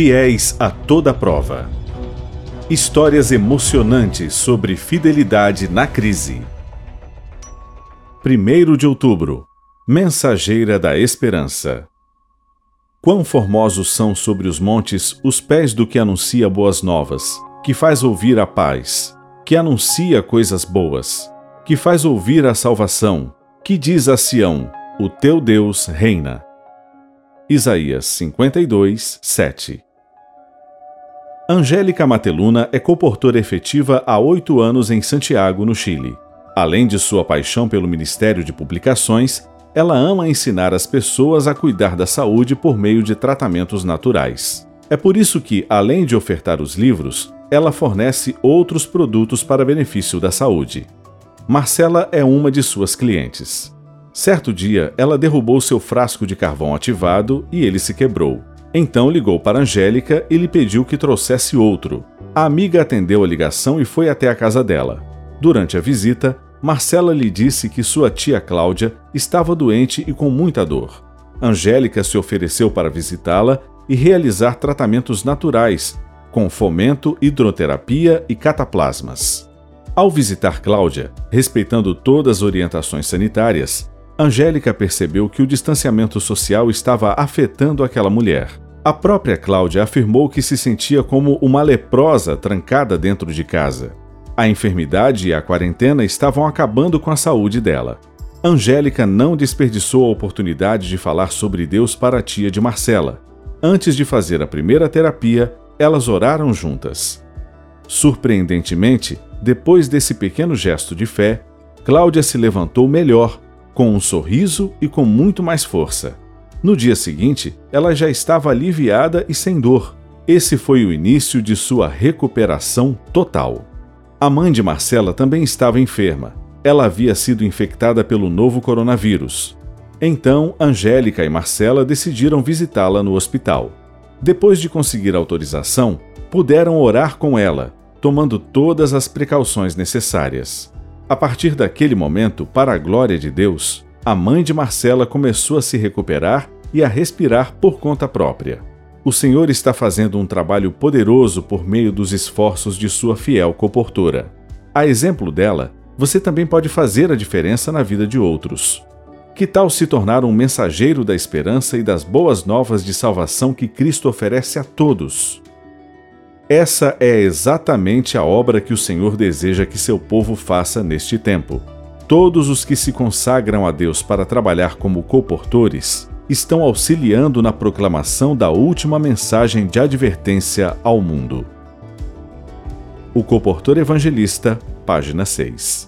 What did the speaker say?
Fiéis a toda prova. Histórias emocionantes sobre fidelidade na crise. 1 de outubro Mensageira da Esperança. Quão formosos são sobre os montes os pés do que anuncia boas novas, que faz ouvir a paz, que anuncia coisas boas, que faz ouvir a salvação, que diz a Sião: O teu Deus reina. Isaías 52, 7 Angélica Mateluna é comportora efetiva há oito anos em Santiago, no Chile. Além de sua paixão pelo Ministério de Publicações, ela ama ensinar as pessoas a cuidar da saúde por meio de tratamentos naturais. É por isso que, além de ofertar os livros, ela fornece outros produtos para benefício da saúde. Marcela é uma de suas clientes. Certo dia, ela derrubou seu frasco de carvão ativado e ele se quebrou. Então ligou para Angélica e lhe pediu que trouxesse outro. A amiga atendeu a ligação e foi até a casa dela. Durante a visita, Marcela lhe disse que sua tia Cláudia estava doente e com muita dor. Angélica se ofereceu para visitá-la e realizar tratamentos naturais, com fomento, hidroterapia e cataplasmas. Ao visitar Cláudia, respeitando todas as orientações sanitárias, Angélica percebeu que o distanciamento social estava afetando aquela mulher. A própria Cláudia afirmou que se sentia como uma leprosa trancada dentro de casa. A enfermidade e a quarentena estavam acabando com a saúde dela. Angélica não desperdiçou a oportunidade de falar sobre Deus para a tia de Marcela. Antes de fazer a primeira terapia, elas oraram juntas. Surpreendentemente, depois desse pequeno gesto de fé, Cláudia se levantou melhor com um sorriso e com muito mais força. No dia seguinte, ela já estava aliviada e sem dor. Esse foi o início de sua recuperação total. A mãe de Marcela também estava enferma. Ela havia sido infectada pelo novo coronavírus. Então, Angélica e Marcela decidiram visitá-la no hospital. Depois de conseguir autorização, puderam orar com ela, tomando todas as precauções necessárias. A partir daquele momento, para a glória de Deus, a mãe de Marcela começou a se recuperar e a respirar por conta própria. O Senhor está fazendo um trabalho poderoso por meio dos esforços de sua fiel comportora. A exemplo dela, você também pode fazer a diferença na vida de outros. Que tal se tornar um mensageiro da esperança e das boas novas de salvação que Cristo oferece a todos? Essa é exatamente a obra que o Senhor deseja que seu povo faça neste tempo. Todos os que se consagram a Deus para trabalhar como coportores estão auxiliando na proclamação da última mensagem de advertência ao mundo. O Coportor Evangelista, página 6.